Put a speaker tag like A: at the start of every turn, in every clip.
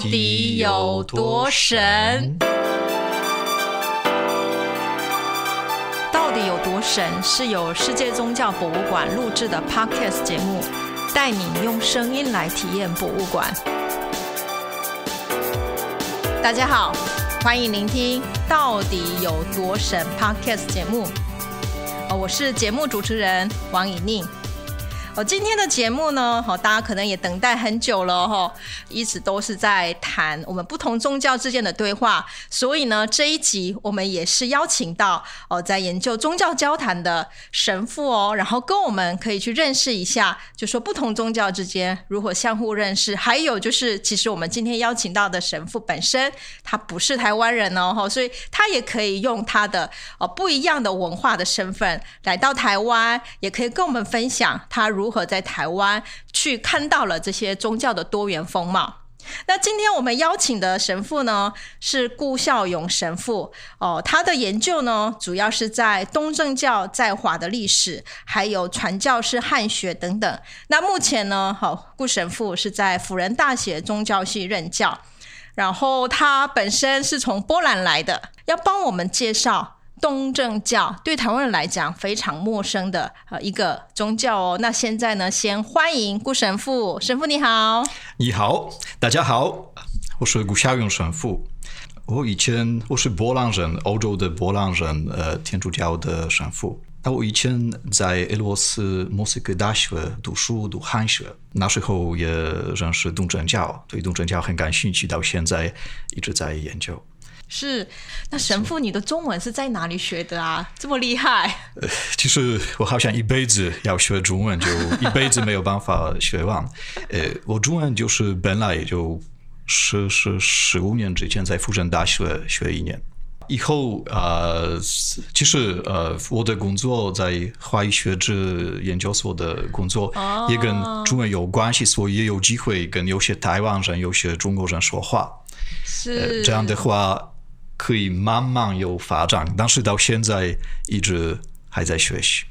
A: 底有多神？到底有多神？是由世界宗教博物馆录制的 Podcast 节目，带你用声音来体验博物馆。大家好，欢迎聆听《到底有多神》Podcast 节目。我是节目主持人王以宁。今天的节目呢，哈，大家可能也等待很久了，哈，一直都是在谈我们不同宗教之间的对话，所以呢，这一集我们也是邀请到哦，在研究宗教交谈的神父哦，然后跟我们可以去认识一下，就说不同宗教之间如何相互认识，还有就是，其实我们今天邀请到的神父本身他不是台湾人哦，哈，所以他也可以用他的哦不一样的文化的身份来到台湾，也可以跟我们分享他如如何在台湾去看到了这些宗教的多元风貌？那今天我们邀请的神父呢是顾孝勇神父哦，他的研究呢主要是在东正教在华的历史，还有传教士汉学等等。那目前呢，好顾神父是在辅仁大学宗教系任教，然后他本身是从波兰来的，要帮我们介绍。东正教对台湾人来讲非常陌生的呃一个宗教哦。那现在呢，先欢迎顾神父，神父你好。
B: 你好，大家好，我是顾孝勇神父。我以前我是波兰人，欧洲的波兰人，呃，天主教的神父。那我以前在俄罗斯莫斯科大学读书读汉学，那时候也认识东正教，对东正教很感兴趣，到现在一直在研究。
A: 是，那神父，你的中文是在哪里学的啊？这么厉害？
B: 呃，其实我好像一辈子要学中文，就一辈子没有办法学完。呃，我中文就是本来就是十十五年之前在复旦大学学一年，以后啊，其实呃，我的工作在华语学制研究所的工作也跟中文有关系，所以也有机会跟有些台湾人、有些中国人说话。
A: 是
B: 这样的话。可以慢慢有发展，但是到现在一直还在学习。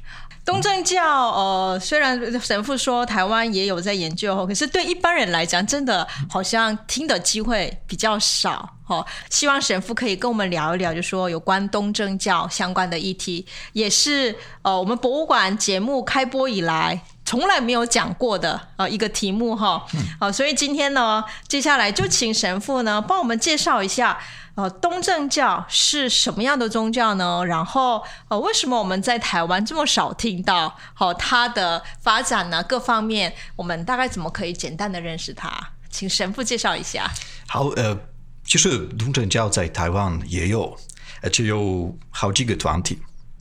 A: 东正教，呃，虽然神父说台湾也有在研究，可是对一般人来讲，真的好像听的机会比较少。哦，希望神父可以跟我们聊一聊，就说有关东正教相关的议题，也是呃我们博物馆节目开播以来从来没有讲过的呃一个题目哈。好，所以今天呢，接下来就请神父呢帮我们介绍一下。呃，东正教是什么样的宗教呢？然后，呃，为什么我们在台湾这么少听到？好，它的发展呢，各方面，我们大概怎么可以简单的认识它？请神父介绍一下。
B: 好，呃，就是东正教在台湾也有，而且有好几个团体。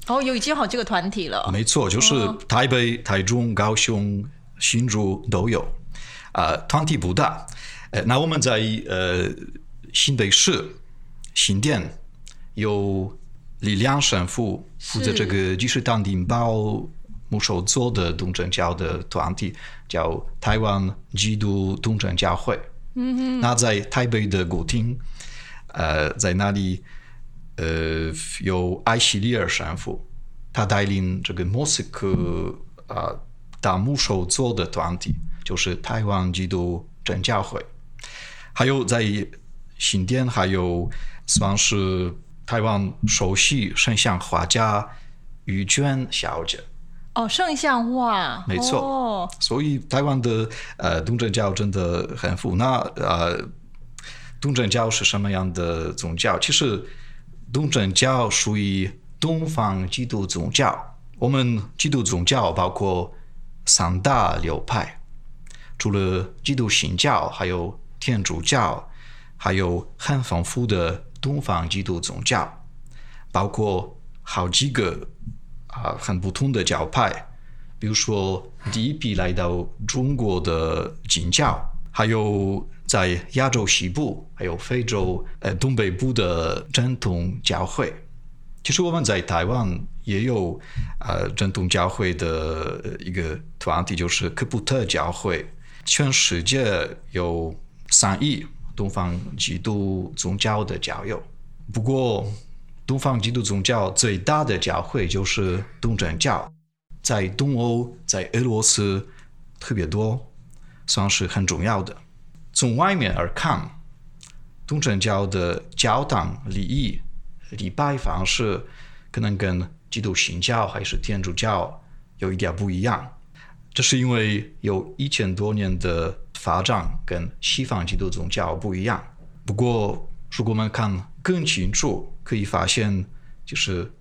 A: 哦，有已经好几个团体了。
B: 没错，就是台北、台中、高雄、新竹都有。啊，团体不大。呃，那我们在呃新北市。新店有李良神父负责这个济世堂顶包木首座的东正教的团体，叫台湾基督东正教会。嗯哼，那在台北的古亭，呃，在那里，呃，有艾希利尔神父，他带领这个莫斯科啊大牧首座的团体，就是台湾基督正教会。还有在新店还有。算是台湾首席圣像画家于娟小姐。
A: 哦，圣像画，
B: 没错。所以台湾的呃东正教真的很富。那呃，东正教是什么样的宗教？其实东正教属于东方基督宗教。我们基督宗教包括三大流派，除了基督新教，还有天主教，还有很丰富的。东方基督宗教包括好几个啊很不同的教派，比如说第一批来到中国的景教，还有在亚洲西部、还有非洲呃东北部的正统教会。其实我们在台湾也有呃正统教会的一个团体，就是科普特教会。全世界有三亿。东方基督宗教的教友，不过东方基督宗教最大的教会就是东正教，在东欧、在俄罗斯特别多，算是很重要的。从外面而看，东正教的教堂礼仪、礼拜方式，可能跟基督新教还是天主教有一点不一样。这是因为有一千多年的发展跟西方基督宗教不一样。不过，如果我们看更清楚，可以发现，就是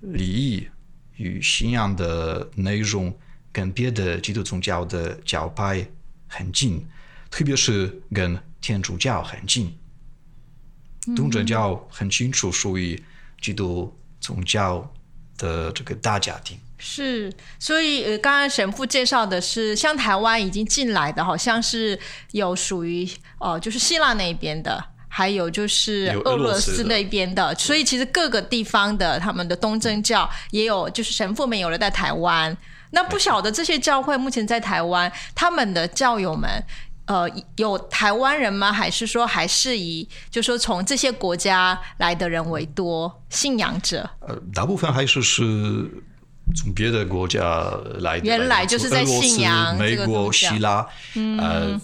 B: 礼仪与信仰的内容跟别的基督宗教的教派很近，特别是跟天主教很近。东正教很清楚属于基督宗教的这个大家庭。
A: 是，所以呃，刚刚神父介绍的是，像台湾已经进来的，好像是有属于哦，就是希腊那边的，还有就是俄罗斯那边的，所以其实各个地方的他们的东正教也有，就是神父们有了在台湾。那不晓得这些教会目前在台湾，他们的教友们，呃，有台湾人吗？还是说还是以，就说从这些国家来的人为多信仰者？
B: 呃，大部分还是是。从别的国家来的，
A: 原来就是在信仰
B: 美国、希腊，呃，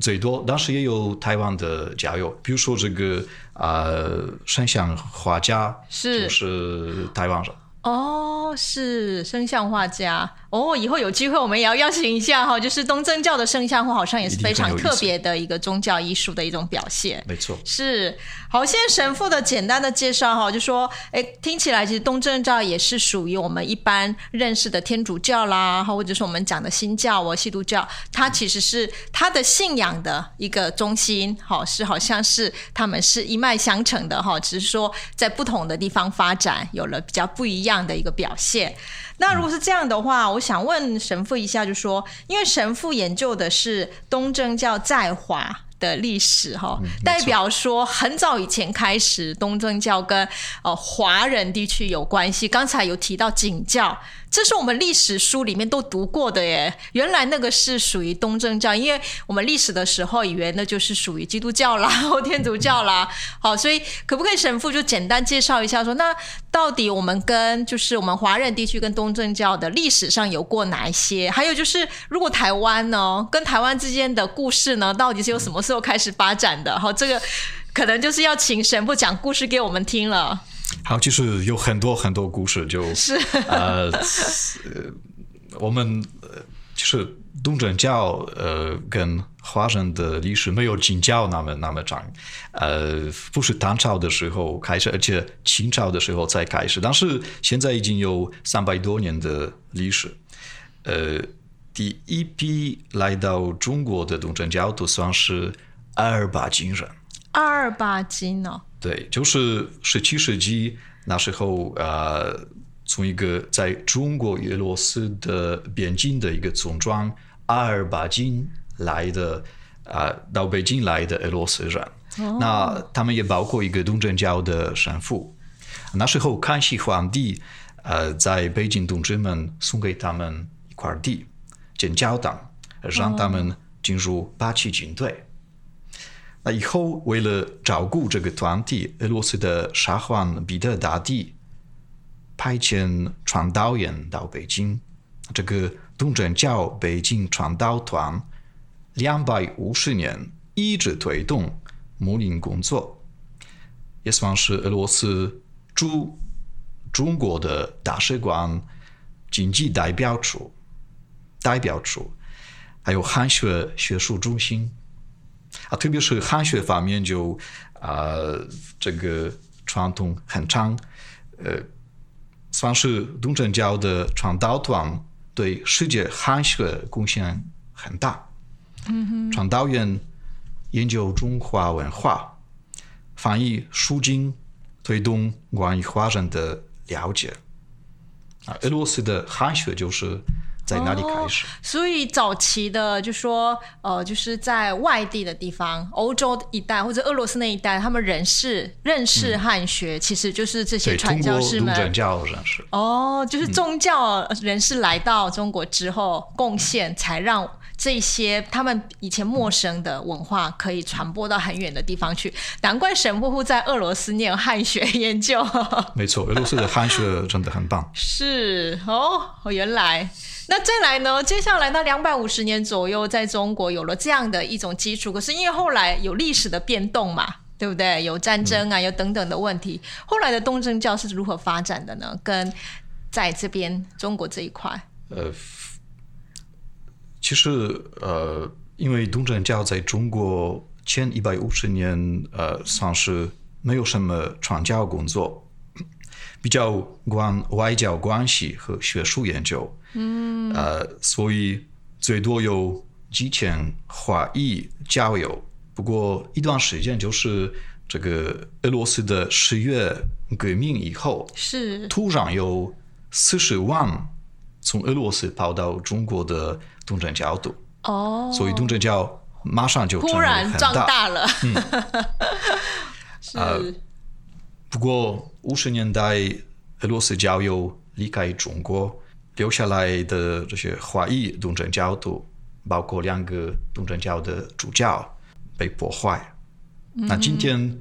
B: 最多，当时也有台湾的教友，比如说这个啊，圣像画家
A: 是
B: 就是台湾人。
A: 哦，是圣像画家哦，以后有机会我们也要邀请一下哈。就是东正教的圣像画，好像也是非常特别的一个宗教艺术的一种表现。
B: 没错，
A: 是好。现在神父的简单的介绍哈，就说，哎，听起来其实东正教也是属于我们一般认识的天主教啦，或者是我们讲的新教哦，基督教，它其实是它的信仰的一个中心，好是好像是他们是一脉相承的哈，只是说在不同的地方发展有了比较不一样的一个表现，那如果是这样的话，我想问神父一下，就说，因为神父研究的是东正教在华的历史，哈，代表说很早以前开始，东正教跟呃华人地区有关系。刚才有提到景教。这是我们历史书里面都读过的耶，原来那个是属于东正教，因为我们历史的时候以为那就是属于基督教啦 或天主教啦。好，所以可不可以神父就简单介绍一下，说那到底我们跟就是我们华人地区跟东正教的历史上有过哪一些？还有就是如果台湾呢，跟台湾之间的故事呢，到底是由什么时候开始发展的？好，这个可能就是要请神父讲故事给我们听了。
B: 好，就是有很多很多故事，就
A: 是
B: 呃，我们就是东正教呃跟华人的历史没有景教那么那么长，呃，不是唐朝的时候开始，而且清朝的时候才开始，但是现在已经有三百多年的历史。呃，第一批来到中国的东正教徒算是阿尔巴金人。
A: 阿尔巴金哦。
B: 对，就是十七世纪那时候，呃，从一个在中国俄罗斯的边境的一个村庄阿尔巴津来的，啊，到北京来的俄罗斯人，那他们也包括一个东正教的神父。那时候康熙皇帝，呃，在北京同志们送给他们一块地建教堂，让他们进入八旗军队。那以后，为了照顾这个团体，俄罗斯的沙皇彼得大帝派遣传道员到北京。这个东正教北京传道团两百五十年一直推动牧灵工作，也算是俄罗斯驻中国的大使馆、经济代表处、代表处，还有汉学学术中心。啊，特别是汉学方面，就啊，这个传统很长，呃，算是东正教的传道团对世界汉学贡献很大。
A: 嗯哼，
B: 传道员研究中华文化，翻译书经，推动关于华人的了解。啊，俄罗斯的汉学就是。在哪里开始？
A: 所以早期的就说，呃，就是在外地的地方，欧洲一带或者俄罗斯那一带，他们人士认识汉学，其实就是这些传教士们。
B: 宗教人士。
A: 哦，就是宗教人士来到中国之后，贡献才让这些他们以前陌生的文化可以传播到很远的地方去。难怪神父父在俄罗斯念汉学研究。
B: 没错，俄罗斯的汉学真的很棒。
A: 是哦，原来。那再来呢？接下来那两百五十年左右，在中国有了这样的一种基础。可是因为后来有历史的变动嘛，对不对？有战争啊，有等等的问题。后来的东正教是如何发展的呢？跟在这边中国这一块，
B: 呃，其实呃，因为东正教在中国前一百五十年，呃，算是没有什么传教工作，比较关外交关系和学术研究，嗯，呃，所以最多有几千华裔交友。不过一段时间，就是这个俄罗斯的十月革命以后，
A: 是。
B: 突然有四十万从俄罗斯跑到中国的东正教徒，
A: 哦，
B: 所以东正教马上就
A: 突然壮大了。
B: 是，不过五十年代俄罗斯教友离开中国，留下来的这些华裔东正教徒，包括两个东正教的主教。被破坏。那今天，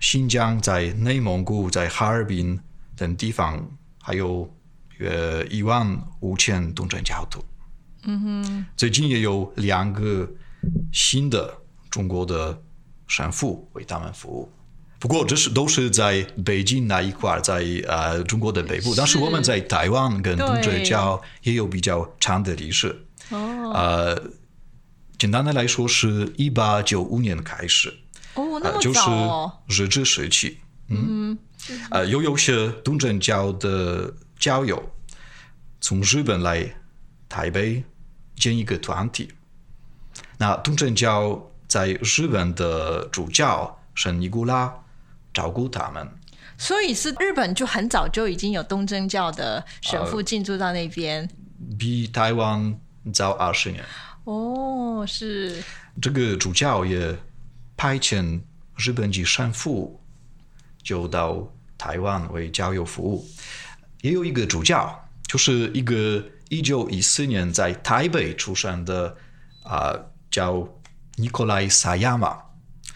B: 新疆在内蒙古、在哈尔滨等地方，还有约一万五千东正教徒。
A: 嗯哼。
B: 最近也有两个新的中国的神父为他们服务。不过这是都是在北京那一块，在呃中国的北部。但是我们在台湾跟东正教也有比较长的历史。
A: 哦。
B: 呃。简单的来说，是一八九五年开始，
A: 哦，那
B: 么早就是日治时期。嗯，呃，又有些东正教的教友从日本来台北建一个团体。那东正教在日本的主教圣尼古拉照顾他们，
A: 所以是日本就很早就已经有东正教的神父进驻到那边，
B: 比台湾早二十年。
A: 哦，是。
B: 这个主教也派遣日本籍神父就到台湾为教友服务，也有一个主教，就是一个一九一四年在台北出生的啊，叫尼古拉萨亚马，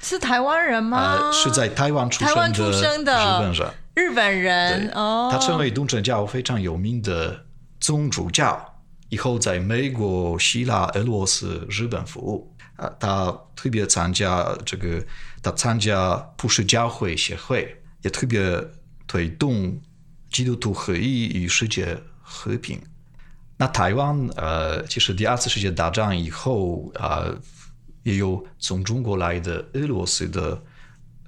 A: 是台湾人吗？
B: 是在台湾出
A: 生的日
B: 本人，
A: 日本人哦，
B: 他成为东正教非常有名的宗主教。以后在美国、希腊、俄罗斯、日本服务啊，他特别参加这个，他参加普世教会协会，也特别推动基督徒合一与世界和平。那台湾呃，其实第二次世界大战以后啊，也有从中国来的俄罗斯的，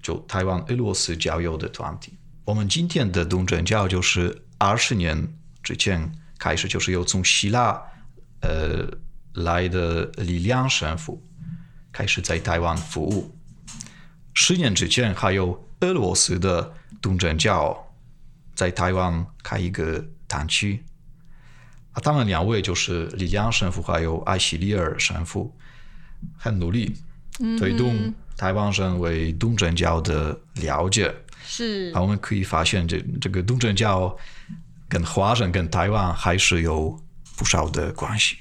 B: 就台湾俄罗斯教友的团体。我们今天的东正教就是二十年之前。开始就是有从希腊呃来的李亮神父开始在台湾服务。十年之前还有俄罗斯的东正教在台湾开一个堂区。啊，他们两位就是李亮神父还有艾希利尔神父，很努力推动台湾省为东正教的了解。
A: 是。
B: 啊，我们可以发现这这个东正教。跟华人跟台湾还是有不少的关系。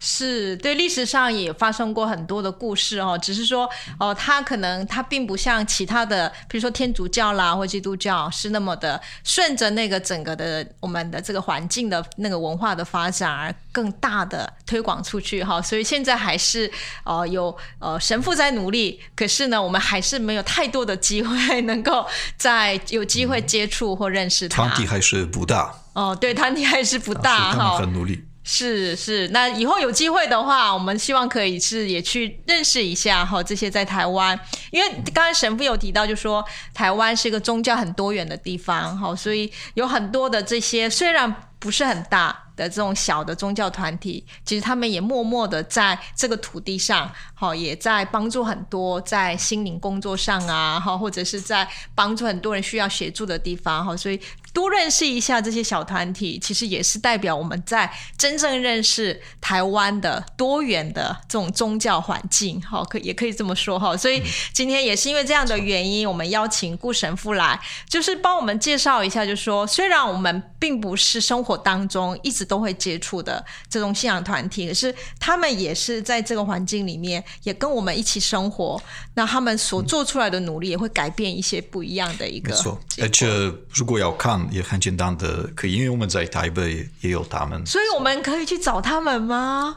A: 是对历史上也发生过很多的故事哦，只是说哦，它可能它并不像其他的，比如说天主教啦或基督教是那么的顺着那个整个的我们的这个环境的那个文化的发展而更大的推广出去哈。所以现在还是呃有呃神父在努力，可是呢，我们还是没有太多的机会能够在有机会接触或认识他。
B: 团体还是不大
A: 哦，对，团体还是不大
B: 哈，很努力。
A: 是是，那以后有机会的话，我们希望可以是也去认识一下哈这些在台湾，因为刚才神父有提到，就说台湾是一个宗教很多元的地方哈，所以有很多的这些虽然不是很大。的这种小的宗教团体，其实他们也默默的在这个土地上，好，也在帮助很多在心灵工作上啊，哈，或者是在帮助很多人需要协助的地方，哈，所以多认识一下这些小团体，其实也是代表我们在真正认识台湾的多元的这种宗教环境，好，可也可以这么说哈。所以今天也是因为这样的原因，我们邀请顾神父来，就是帮我们介绍一下，就说虽然我们并不是生活当中一直。都会接触的这种信仰团体，可是他们也是在这个环境里面，也跟我们一起生活。那他们所做出来的努力，也会改变一些不一样的一个。
B: 没错，而且如果要看，也很简单的，可以，因为我们在台北也有他们，
A: 所以我们可以去找他们吗？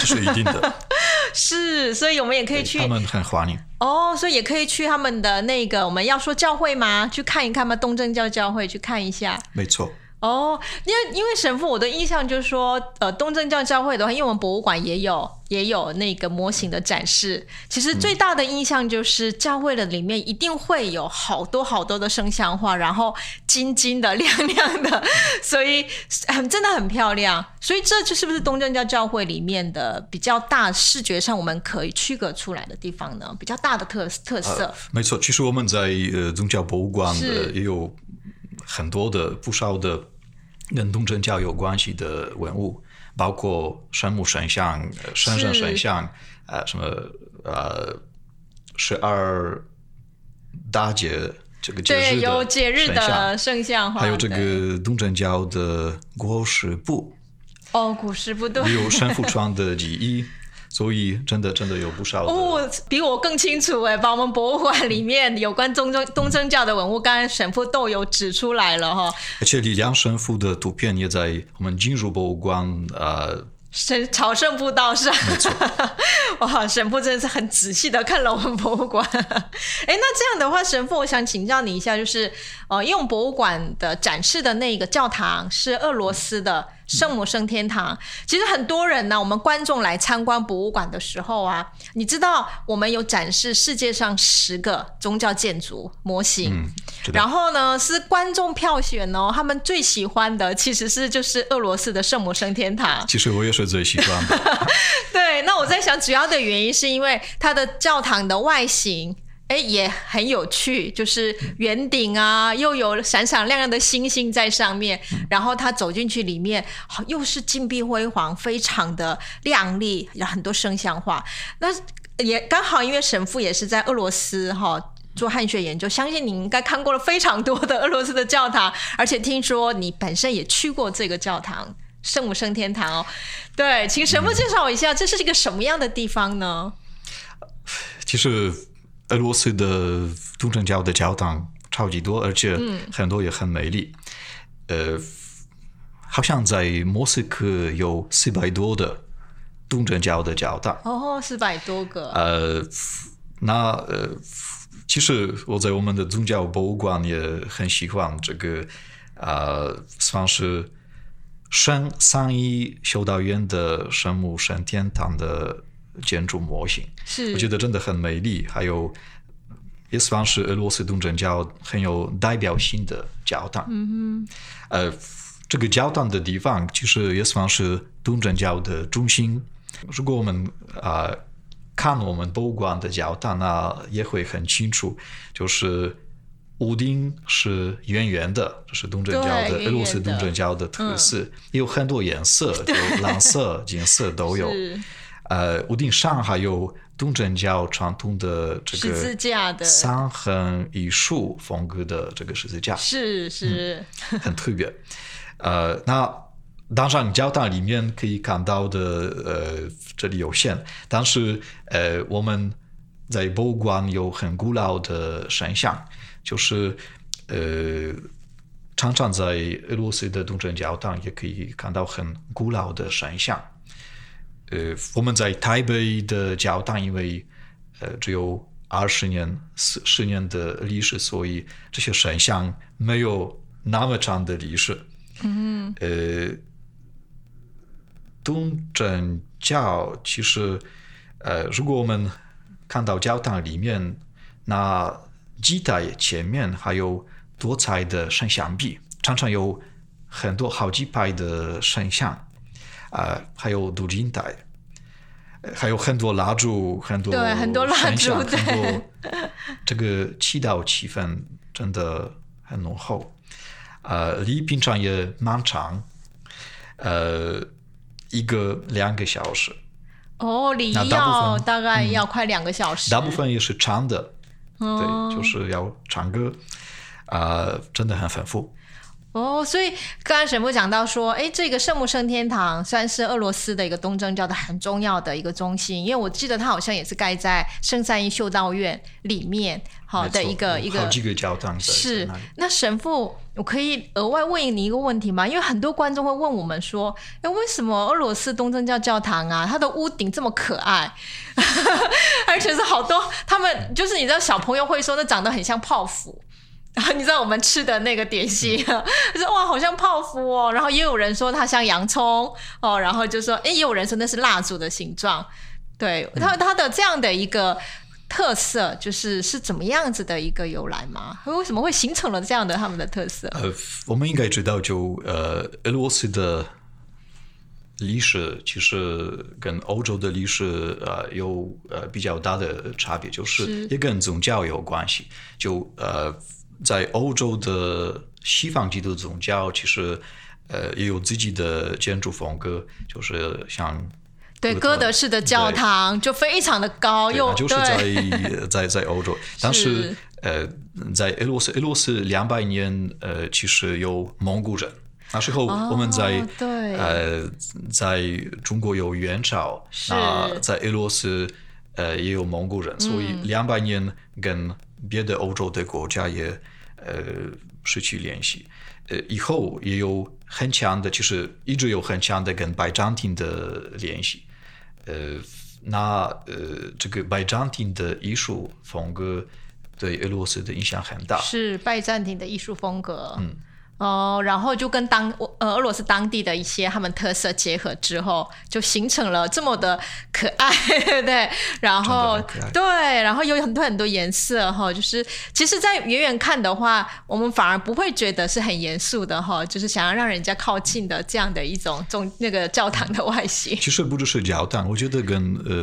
B: 这是一定的。
A: 是，所以我们也可以去
B: 他们很欢迎。
A: 哦，所以也可以去他们的那个我们要说教会吗？去看一看吗？东正教教会去看一下。
B: 没错。
A: 哦，因为因为神父，我的印象就是说，呃，东正教教会的话，因为我们博物馆也有也有那个模型的展示。其实最大的印象就是教会的里面一定会有好多好多的圣像画，然后金金的亮亮的，所以很真的很漂亮。所以这就是不是东正教教会里面的比较大视觉上我们可以区隔出来的地方呢？比较大的特特色。
B: 没错，其实我们在呃宗教博物馆的也有。很多的不少的跟东正教有关系的文物，包括神木神像、神圣神像，呃，什么呃，十二大节这个节日
A: 的圣像，
B: 还有这个东正教的国师部。
A: 哦，古诗部对，
B: 有神父穿的礼衣。所以真的真的有不少
A: 哦，比我更清楚哎，把我们博物馆里面有关东正东正教的文物，刚才神父都有指出来了哈。
B: 而且李良神父的图片也在我们进入博物馆呃。
A: 神朝圣步道上，哇！神父真的是很仔细的看了我们博物馆。哎，那这样的话，神父，我想请教你一下，就是呃，因为我们博物馆的展示的那个教堂是俄罗斯的圣母升天堂。其实很多人呢，我们观众来参观博物馆的时候啊，你知道我们有展示世界上十个宗教建筑模型，然后呢是观众票选哦，他们最喜欢的其实是就是俄罗斯的圣母升天堂。
B: 其实我也是。最喜欢的，
A: 对。那我在想，主要的原因是因为它的教堂的外形，哎，也很有趣，就是圆顶啊，又有闪闪亮亮的星星在上面。然后他走进去里面，好，又是金碧辉煌，非常的亮丽，有很多声像画。那也刚好，因为神父也是在俄罗斯哈做汉学研究，相信你应该看过了非常多的俄罗斯的教堂，而且听说你本身也去过这个教堂。圣母升天堂哦，对，请神父介绍一下，这是一个什么样的地方呢？
B: 其实俄罗斯的东正教的教堂超级多，而且很多也很美丽。呃，好像在莫斯科有四百多的东正教的教堂。
A: 哦，四百多个。
B: 呃，那呃，其实我在我们的宗教博物馆也很喜欢这个啊，算是。圣三一修道院的圣母圣天堂的建筑模型，
A: 是
B: 我觉得真的很美丽。还有也算是俄罗斯东正教很有代表性的教堂。
A: 嗯
B: 哼，呃，这个教堂的地方其实也算是东正教的中心。如果我们啊看我们博物馆的教堂，那也会很清楚，就是。屋顶是圆圆的，这是东正教的俄罗斯东正教的特色，有很多颜色，就蓝色、金色都有。呃，屋顶上还有东正教传统的这个
A: 十字架的
B: 三横一竖风格的这个十字架，
A: 是是，
B: 很特别。呃，那当然教堂里面可以看到的，呃，这里有限，但是呃，我们在博物馆有很古老的神像。就是呃，常常在俄罗斯的东正教堂也可以看到很古老的神像。呃，我们在台北的教堂，因为呃只有二十年、十十年的历史，所以这些神像没有那么长的历史。
A: 嗯。
B: 呃，东正教其实呃，如果我们看到教堂里面那。祭台前面还有多彩的圣像壁，常常有很多好几排的圣像，啊，还有镀金台，还有很多蜡烛，很多
A: 对很多蜡烛，很
B: 多这个祈祷气氛真的很浓厚，呃，离平常也蛮长，呃，一个两个小时。
A: 哦，礼要大概要快两个小时。
B: 大部分也是长的。对，就是要唱歌，啊，真的很丰富。
A: 哦，所以刚才神父讲到说，哎，这个圣母升天堂算是俄罗斯的一个东正教的很重要的一个中心，因为我记得它好像也是盖在圣三一修道院里面，好的一个一个
B: 好几个教堂在
A: 是。
B: 那
A: 神父，我可以额外问你一个问题吗？因为很多观众会问我们说，哎，为什么俄罗斯东正教教堂啊，它的屋顶这么可爱，而且是好多他们就是你知道小朋友会说，那长得很像泡芙。然 后你知道我们吃的那个点心，他说哇，好像泡芙哦。然后也有人说它像洋葱哦，然后就说，哎，也有人说那是蜡烛的形状。对，它它的这样的一个特色，就是是怎么样子的一个由来吗？为什么会形成了这样的他们的特色？
B: 呃，我们应该知道就，呃，俄罗斯的历史其实跟欧洲的历史呃有呃比较大的差别，就是
A: 是
B: 也跟宗教有关系。就呃，在欧洲的西方基督宗教，其实呃也有自己的建筑风格，就是像
A: 对，哥德式的教堂就非常的高，又
B: 对就是在 在在欧洲，但是呃，在俄罗斯，俄罗斯两百年呃，其实有蒙古人。那时候我们在、
A: 哦对。
B: 呃，在中国有元朝，
A: 是。
B: 那在俄罗斯呃也有蒙古人，所以
A: 嗯。
B: 两百年跟别的欧洲的国家也呃失去联系。呃，以后也有很强的，就是一直有很强的跟拜占庭的联系。呃，那呃，这个拜占庭的艺术风格对俄罗斯的影响很大。
A: 是拜占庭的艺术风格。嗯。哦，然后就跟当呃俄罗斯当地的一些他们特色结合之后，就形成了这么的可爱，对，然后对，然后有很多很多颜色哈，就是其实，在远远看的话，我们反而不会觉得是很严肃的哈，就是想要让人家靠近的这样的一种中那个教堂的外形。
B: 其实不只是教堂，我觉得跟呃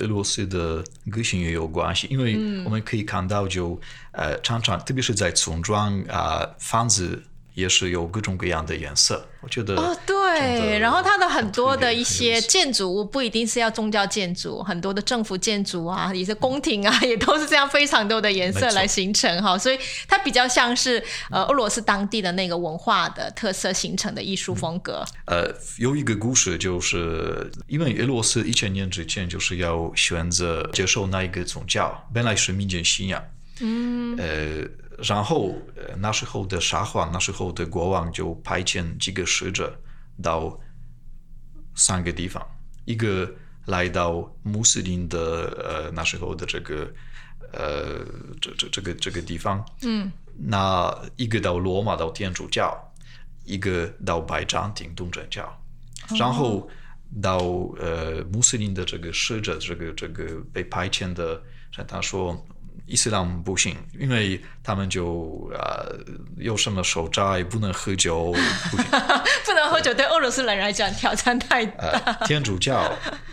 B: 俄罗斯的个性也有关系，因为
A: 嗯
B: 我们可以看到就，呃常常特别是在村庄啊、房子也是有各种各样的颜色。我觉得
A: 哦，对，然后它的很多的一些建筑物不一定是要宗教建筑，很多的政府建筑啊，也是宫廷啊，也都是这样非常多的颜色来形成哈，所以它比较像是呃俄罗斯当地的那个文化的特色形成的艺术风格。
B: 呃，有一个故事，就是因为俄罗斯一千年之前就是要选择接受那一个宗教，本来是民间信仰。嗯。呃，然后呃那时候的沙皇，那时候的国王就派遣几个使者到三个地方，一个来到穆斯林的呃那时候的这个呃这这这个这个地方，嗯，那一个到罗马到天主教，一个到拜占庭东正教，然后到呃穆斯林的这个使者，这个这个被派遣的人，他说伊斯兰不行，因为他们就呃有什么守斋，不能喝酒，不行。
A: 不能喝酒，对俄罗斯人来讲挑战太大。
B: 呃，天主教，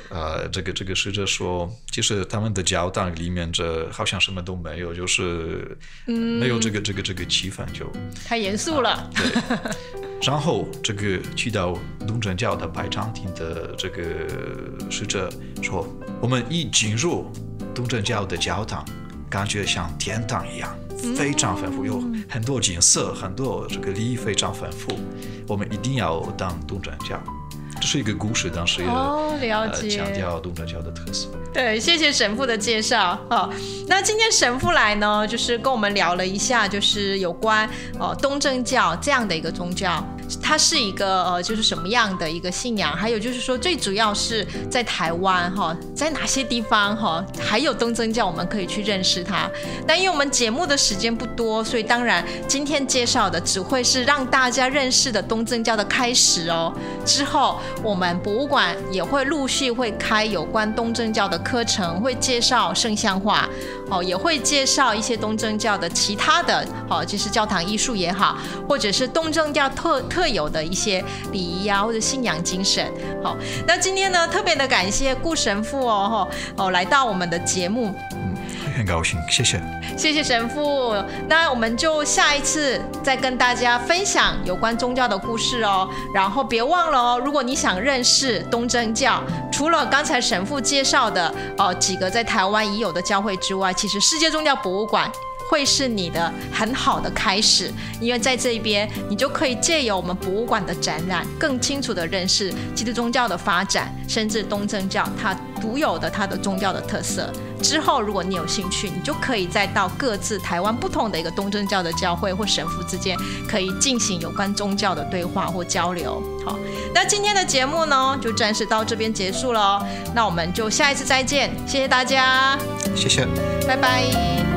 B: 呃，这个这个使者说，其实他们的教堂里面这好像什么都没有，就是、呃没有这个这个这个气氛就。
A: 太严肃了。
B: 对，然后这个去到东正教的拜占庭的这个使者说，我们一进入东正教的教堂，感觉像天堂一样，非常丰富，有很多景色，很多这个利益非常丰富，我们一定要当东正教。这是一个故事，当时也、
A: 哦了
B: 呃
A: 解
B: 强调东正教的特色。
A: 对，谢谢神父的介绍。好、那今天神父来呢，就是跟我们聊了一下，就是有关呃东正教这样的一个宗教，它是一个呃就是什么样的一个信仰，还有就是说最主要是在台湾哈、在哪些地方哈、还有东正教我们可以去认识它。那因为我们节目的时间不多，所以当然今天介绍的只会是让大家认识的东正教的开始哦。之后我们博物馆也会陆续会开有关东正教的课程，会介绍圣像画，哦，也会介绍一些东正教的其他的，哦，就是教堂艺术也好，或者是东正教特特有的一些礼仪啊，或者信仰精神。好，那今天呢，特别的感谢顾神父哦，哦，来到我们的节目。
B: 很高兴，谢谢。
A: 谢谢神父，那我们就下一次再跟大家分享有关宗教的故事哦。然后别忘了哦，如果你想认识东正教，除了刚才神父介绍的呃几个在台湾已有的教会之外，其实世界宗教博物馆。会是你的很好的开始，因为在这边你就可以借由我们博物馆的展览，更清楚的认识基督宗教的发展，甚至东正教它独有的它的宗教的特色。之后，如果你有兴趣，你就可以再到各自台湾不同的一个东正教的教会或神父之间，可以进行有关宗教的对话或交流。好，那今天的节目呢，就暂时到这边结束了。那我们就下一次再见，谢谢大家，
B: 谢谢，
A: 拜拜。